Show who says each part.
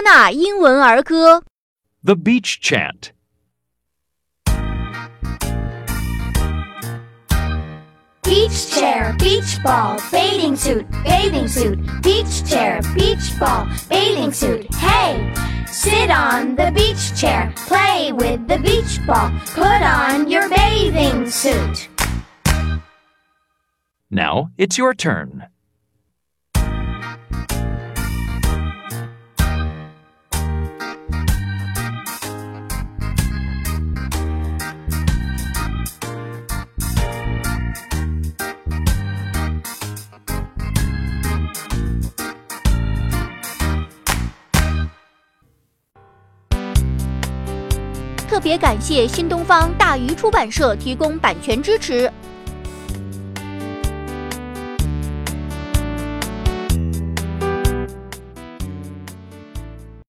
Speaker 1: 多纳英文儿歌。
Speaker 2: The Beach Chant.
Speaker 3: Beach chair, beach ball, bathing suit, bathing suit, beach chair, beach ball, bathing suit. Hey! Sit on the beach chair, play with the beach ball, put on your bathing suit.
Speaker 2: Now it's your turn.
Speaker 1: 特别感谢新东方大鱼出版社提供版权支持。